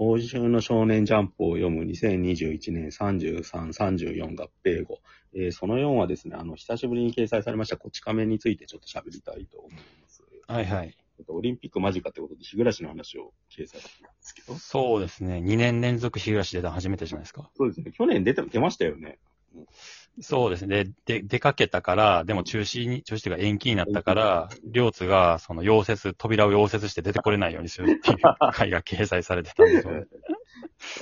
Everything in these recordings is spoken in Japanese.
報酬の少年ジャンプを読む2021年33、34合併後。えーその4はですね、あの、久しぶりに掲載されましたこち亀についてちょっと喋りたいと思います。はいはい。オリンピック間近ってことで、日暮らしの話を掲載したんですけど。そうですね。2年連続日暮らし出たの初めてじゃないですか。そうですね。去年出て、出ましたよね。そうですね。で、で出かけたから、でも中止に、中止というか延期になったから、両津が、その溶接、扉を溶接して出てこれないようにするっていう 回が掲載されてたんですよね。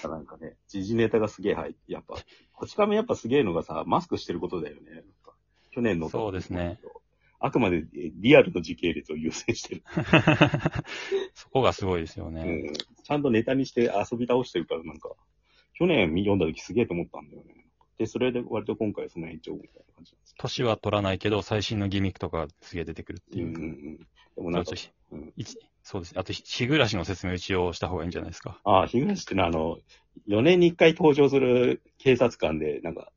なんかね、時事ネタがすげえ入って、やっぱ、こち亀やっぱすげえのがさ、マスクしてることだよね。去年の。そうですね。あくまでえリアルの時系列を優先してる。そこがすごいですよね。うん。ちゃんとネタにして遊び倒してるから、なんか、去年読んだ時すげえと思ったんだよね。で、それで割と今回はその延長みたいな感じなんですけ年は取らないけど、最新のギミックとかがすげえ出てくるってど。いうう。んうんうん。でもなんかそう、うん、一そうですね。あと、日暮らしの説明を一応した方がいいんじゃないですか？ああ、日暮ってのはあの、4年に1回登場する警察官で、なんか、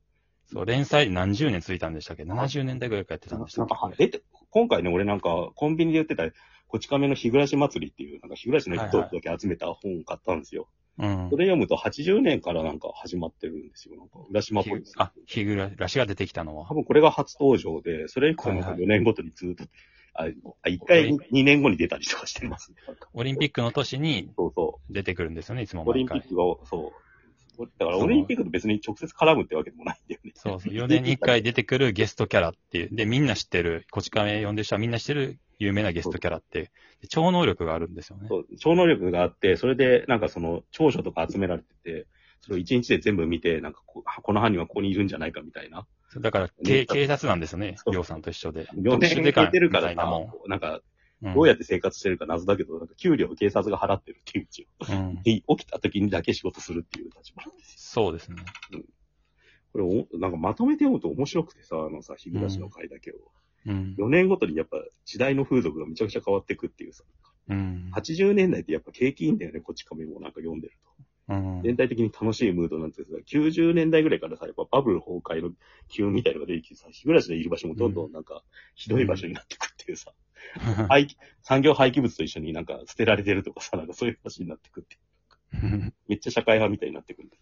そう、連載何十年続いたんでしたっけ ?70 年代ぐらいからやってたんでしたっなんか、け出て、今回ね、俺なんか、コンビニで売ってた、こち亀の日暮らし祭りっていう、なんか日暮らしの人だけ集めた本を買ったんですよ。うんそ。れ読むと80年からなんか始まってるんですよ。なんか、浦島っぽいんですよ。あ、日暮らしが出てきたのは多。分これが初登場で、それ以降なんかはいはい4年ごとにずっと、あ、あ1回2年後に出たりとかしてますね。オリンピックの年にそうそ出てくるんですよね、いつもう。オリ。ンピックが、そう。だからオリンピックと別に直接絡むってわけでもないんだよね。そうそう。4年に1回出てくるゲストキャラっていう。で、みんな知ってる、こち亀読んでる人はみんな知ってる有名なゲストキャラっていう。で超能力があるんですよね。そう、超能力があって、それで、なんかその、長所とか集められてて、それを1日で全部見て、なんかこう、この犯人はここにいるんじゃないかみたいな。だから、警警察なんですよね、りょうさんと一緒で。4年特殊出てるからななんか、ん。どうやって生活してるか謎だけど、なんか給料を警察が払ってるっていう一応。うん、で、起きた時にだけ仕事するっていう立場なんですよ。そうですね。これお、なんかまとめて読むと面白くてさ、あのさ、日暮らしの回だけを。うん。4年ごとにやっぱ時代の風俗がめちゃくちゃ変わっていくっていうさ。うん。80年代ってやっぱ景気いいんだよね、こっち亀もなんか読んでると。うん。全体的に楽しいムードなんですけど、90年代ぐらいからさ、やっぱバブル崩壊の機運みたいなのが出てきてさ、日暮らしのいる場所もどんどんなんか、ひどい場所になってくっていうさ、廃棄、産業廃棄物と一緒になんか捨てられてるとかさ、なんかそういう話になってくって、めっちゃ社会派みたいになってくるんだよ。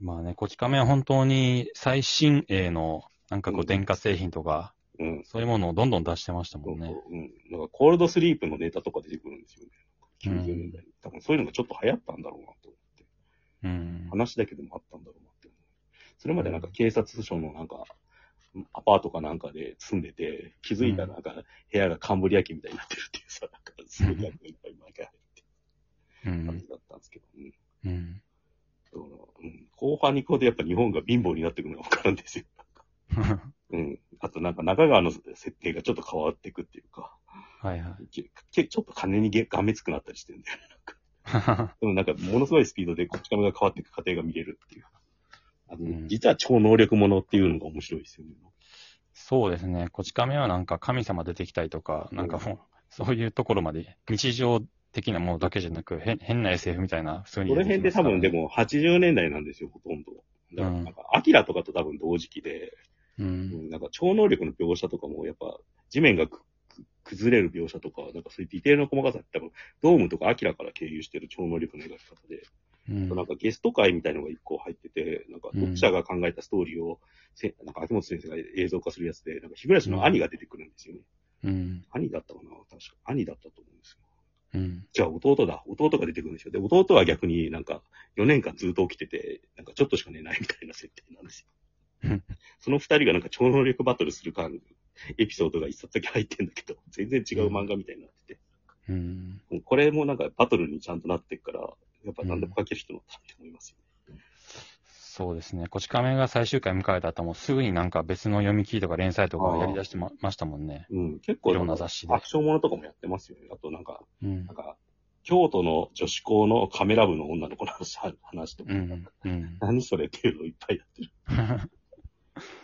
まあね、こち亀は本当に最新鋭の、なんかこううん電化製品とか、うん。そういうものをどんどん出してましたそうそうもんね。うん。なんかコールドスリープのネタとか出てくるんですよね。うん90年代に。多分そういうのがちょっと流行ったんだろうなと思って。うん。話だけでもあったんだろうなって。それまでなんか警察署のなんか、アパートかなんかで住んでて、気づいたらなんか部屋がカンブリア紀みたいになってるっていうさ、なんかすごい役がいっぱい毎回入って感じだったんですけど、うん。うん。だからうん、後半にこうでやっぱ日本が貧乏になってくるのがわかるんですよ。うん。あとなんか中川の設定がちょっと変わっていくっていうか、はいはけけちょっと金にげがめつくなったりしてるんだよね。い。でもなんか、ものすごいスピードでこっち側が変わっていく過程が見れるっていう。あの、うん実は超能力者っていうのが面白いですよね。そうですね。こち亀はなんか神様出てきたりとか、なんかもう、そういうところまで、日常的なものだけじゃなく、変変な SF みたいな、普通にこの辺で多分でも、も80年代なんですよ、ほとんど。だからなんか、アキラとかと多分同時期で、う。うんんなんか超能力の描写とかも、やっぱ、地面が崩れる描写とか、なんかそういうディテールの細かさって多分、ドームとかアキラから経由してる超能力の描き方で、うんなんかゲスト会みたいのが一個入ってて、なんか読者が考えたストーリーを、せなんか秋元先生が映像化するやつで、なんか日暮の兄が出てくるんですよね。うん。兄だったかな？確か。兄だったと思うんですよ。うん。じゃあ弟だ。弟が出てくるんですよ。で、弟は逆になんか4年間ずっと起きてて、なんかちょっとしか寝ないみたいな設定なんですようん。その二人がなんか超能力バトルする感、エピソードが一冊だけ入ってんだけど、全然違う漫画みたいになってて。うん。これもなんかバトルにちゃんとなってっから、やっぱ何でも書ける人のたって思いますよ。そうですね。こち亀が最終回迎えた後もすぐになんか別の読み切りとか連載とかやり出してまましたもんね。うん、結構いろんな雑誌でアクションものとかもやってますよね。あとなんか、うんなん。か、京都の女子校のカメラ部の女の子の話話とか、うん。うん。何それっていうのをいっぱいやってる。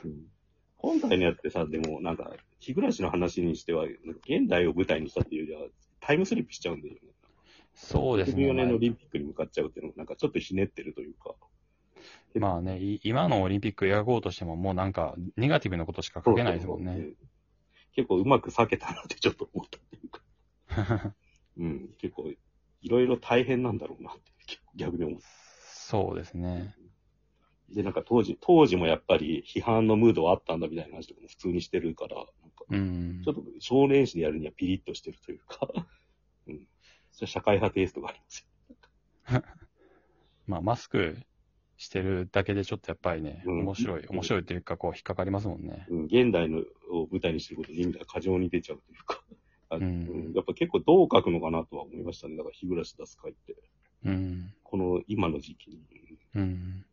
うん今回のやつってさ、でもなんか、日暮らしの話にしては、現代を舞台にしたっていうよりは、タイムスリップしちゃうんだよね。そうですね。14年のオリンピックに向かっちゃうっていうのが、なんかちょっとひねってるというか。まあね、い今のオリンピック描こうとしてももうなんかネガティブなことしか書けないですもんね。そうそうそう結構うまく避けたなってちょっと思ったっていうか。うん、結構、いろいろ大変なんだろうなって、逆に思う。そうですね。で、なんか当時、当時もやっぱり批判のムードはあったんだみたいな話とかも普通にしてるから、なんかうんちょ。っと少年誌でやるにはピリッとしてるというか、うん。それ社会派テイストがありますよ。まあ、マスクしてるだけでちょっとやっぱりね、うん面白い、面白いというか、こう、引っかかりますもんね。うん、現代のを舞台にしてることに意味が過剰に出ちゃうというか、あうんうんやっぱ結構どう書くのかなとは思いましたね。だから日暮らし出す会って。うん。この今の時期に。うん。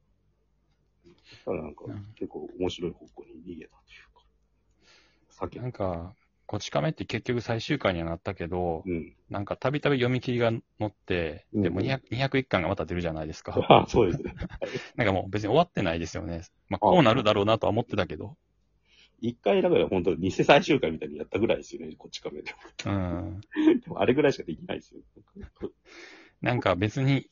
ただなんかうん結構面白い方向に逃げたというか。避けなんか、こち亀って結局最終回にはなったけど、うん。なんかたびたび読み切りが載って、でもうん200 201巻がまた出るじゃないですか。あそうですね。なんかもう別に終わってないですよね。まあ、こうなるだろうなとは思ってたけど。一回だから本当偽最終回みたいにやったぐらいですよね、こっち亀でも。うん。でもあれぐらいしかできないですよ。なんか別に、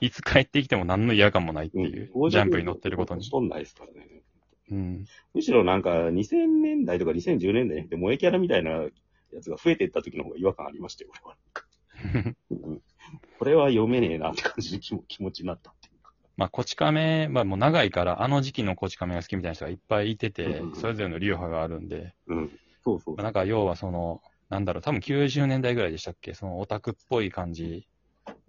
いつ帰ってきても何の嫌感もないってうんいう、ジャンプに載ってることに。そんないですからね。うん。むしろなんか2000年代とか2010年代で萌えキャラみたいなやつが増えていった時の方が違和感ありましたよ、俺は。うん これは読めねえなって感じの気も気持ちになったっていうか。まあ、こち亀はもう長いから、あの時期のこち亀が好きみたいな人がいっぱいいててうん、それぞれの流派があるんで、うん。そうそうまあ、なんか要はその、なんだろう、多分90年代ぐらいでしたっけ？そのオタクっぽい感じ、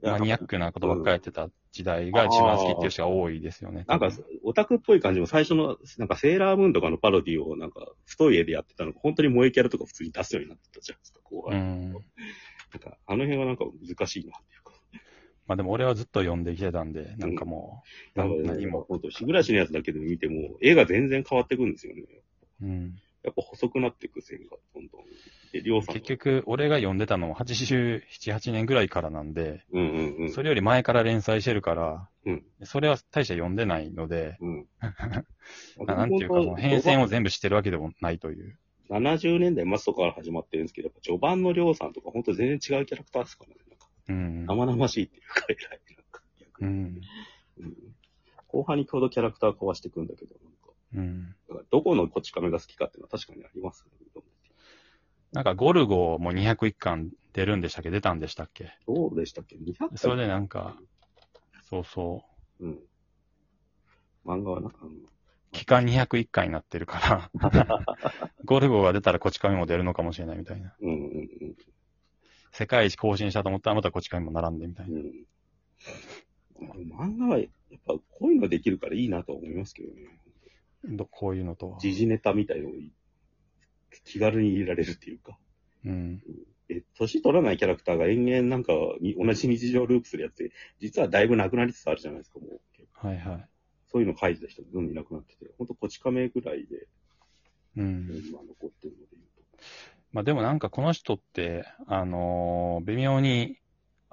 マニアックなことばっかりやってた時代が一番好きっていう人が多いですよね。なんか、オタクっぽい感じも最初の、なんかセーラームーンとかのパロディをなんか太い絵でやってたのが、本当に萌えキャラとか普通に出すようになってたじゃないですか、後う半。ん。なんか、あの辺はなんか難しいなっていうか。まあでも俺はずっと読んできてたんで、なんかもう、なかね、なんん何も。本当、日暮らしのやつだけで見ても、絵が全然変わってくんですよね。うん。やっぱ細くなっていく線がどんどん。で、りょうさんが結、局、俺が読んでたのも87、8年ぐらいからなんで、うんうんうん。それより前から連載してるから、うんそれは大して読んでないので、うん。ななんていうか、その変遷を全部知ってるわけでもないという。70年代末とかから始まってるんですけど、やっぱ序盤のりょうさんとか本当全然違うキャラクターですからね。なんかうん。生々しいっていうか、偉い。なんか逆にうん。うん後半にちょうどキャラクターかわしていくんだけど、なんか、うん。どこのこち亀が好きかっていうのは確かにありますね。なんか、ゴルゴも201巻出るんでしたっけ出たんでしたっけ？どうでしたっけ ?200 それでなんか、そうそう。うん。漫画はな、あの、期間201回になってるから、ゴルゴが出たらこち亀も出るのかもしれないみたいな。うんうんうん。世界一更新したと思ったらまたこち亀も並んでみたいな。うん。漫画は、やっぱこういうのできるからいいなとは思いますけどね。どこういうのとは。時事ネタみたいのを気軽に入れられるっていうか。うん。え、年取らないキャラクターが延々なんかに同じ日常ループするやつって、実はだいぶなくなりつつあるじゃないですか、もう。はいはい。そういうの書いてた人どんどんいなくなってて、ほんとこち亀ぐらいで、うん。今残ってるので言うまあでもなんかこの人って、あのー微妙に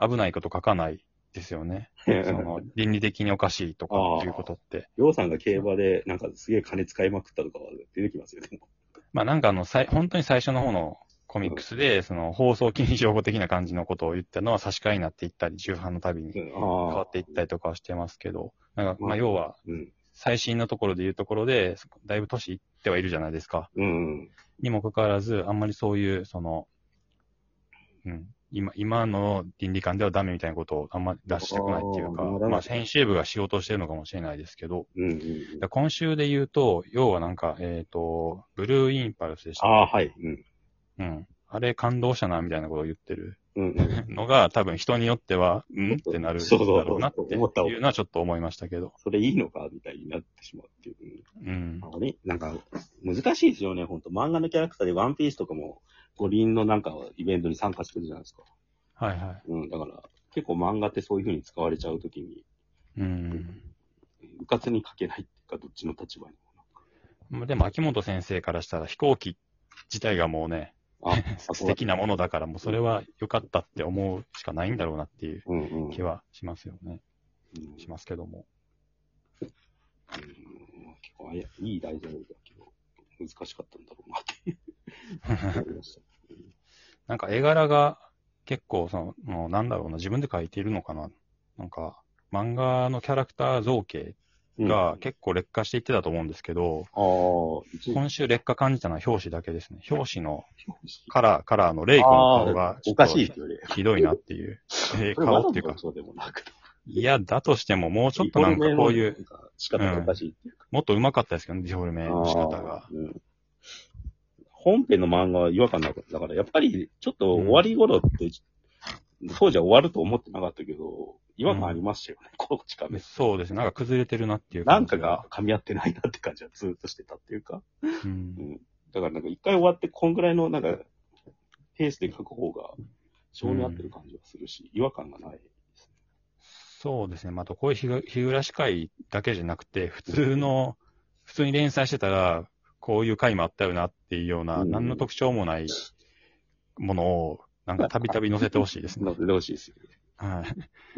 危ないこと書かないですよね。と。その、倫理的におかしいとかっていうことって。りょうさんが競馬でなんかすげえ金使いまくったとかは出てきますよ、でも。まあなんかあの、さい本当に最初の方のコミックスで、その放送禁止用語的な感じのことを言ったのは差し替えになっていったり、重版のたびに変わっていったりとかはしてますけど、なんかまあ要は、うん。最新のところで言うところで、だいぶ年いってはいるじゃないですか。うんうん。にもかかわらず、あんまりそういう、その、うん、今、今の倫理観ではダメみたいなことをあんまり出したくないっていうかあー、まあ編集部が仕事をしてるのかもしれないですけど、うんうん。だ今週で言うと、要はなんか、えっ、と、ブルーインパルスでした。ああ、はい。うん。うん。あれ感動したな、みたいなことを言ってるうんうん。のが、多分人によっては、ん？ってなるだろうなっていう思ったのはちょっと思いましたけど。それいいのかみたいになってしまうっていう。うん。あれ？なんか、難しいですよね、本当漫画のキャラクターでワンピースとかも、五輪のなんかイベントに参加してるじゃないですか。はいはうん、だから、結構漫画ってそういう風に使われちゃうときに、い。うん。うかつに書けないっていうか、どっちの立場にも。まあでも、秋元先生からしたら飛行機自体がもうね、あ、素敵なものだから、もうそれは良かったって思うしかないんだろうなっていううんうん。気はしますよね。うんしますけども。うん結構あやいい題材だけど、難しかったんだろうなって 思いました。なんか絵柄が結構その、なんだろうな、自分で描いているのかな。なんか、漫画のキャラクター造形が結構劣化していってたと思うんですけど、ああ、一今週劣化感じたのは表紙だけですね。表紙の表カラー、カラーのレイコの顔がおかしい。ひどいなっていう。え顔っていうか、とそうでもなくて。いや、だとしてももうちょっとなんかこういう、。仕方がおかしいっていうか。もっと上手かったですけどね、ディフォルメの仕方がうん本編の漫画は違和感なかった。だからやっぱりちょっと終わり頃って、当時は終わると思ってなかったけど、違和感ありましたよね、この近め。そうですね。なんか崩れてるなっていうなんかが噛み合ってないなって感じはずっとしてたっていうか。うん。だからなんか一回終わってこんぐらいのなんか、ペースで書く方が、性に合ってる感じがするし、違和感がない。そうですね。またこういう日暮らし会だけじゃなくて、普通の、普通に連載してたら、こういう回もあったよなっていうような、うん何の特徴もないものを、なんかたびたび載せてほしいですねな。んでほしいですよね。は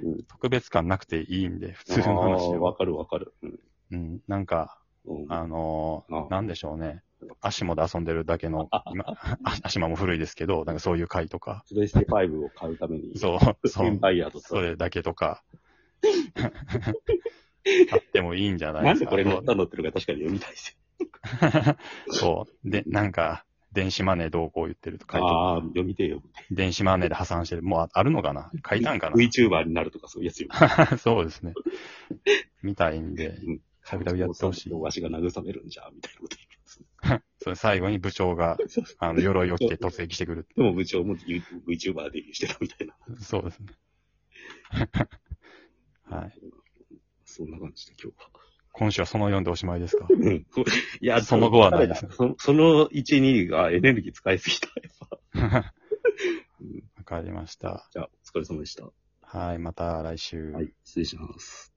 い。うん特別感なくていいんで、普通の話を。あーわかるわかる。うんうん。なんか、うんあのなんでしょうね。足もで遊んでるだけの、今、あ足もも古いですけど、なんかそういう回とか、プレステ5を買うために、そう、そう、それだけとか、あってもいいんじゃないなんですか。でこれ乗ったのってのが確かに読みたいですよ。そう。で、なんか、電子マネーどうこう言ってると書いてああ、読みてえよ。電子マネーで破産してる。もうああるのかな？書いたんか VTuber になるとかそういうやつよ。な そうですね。みたいんで、うんたびたびやってほしい。わしが慰めるんじゃ、みたいなこと言 うそれ最後に部長が。あの、鎧を着て突撃してくる。でも部長も VTuber デビューしてたみたいな。そうですね。はい。そんな感じで今日は。今週はその4でおしまいですか？うん。いや、その後はないですそその1、2がエネルギー使いすぎた。やっぱわかりました。じゃあ、お疲れ様でした。はい、また来週。はい、失礼します。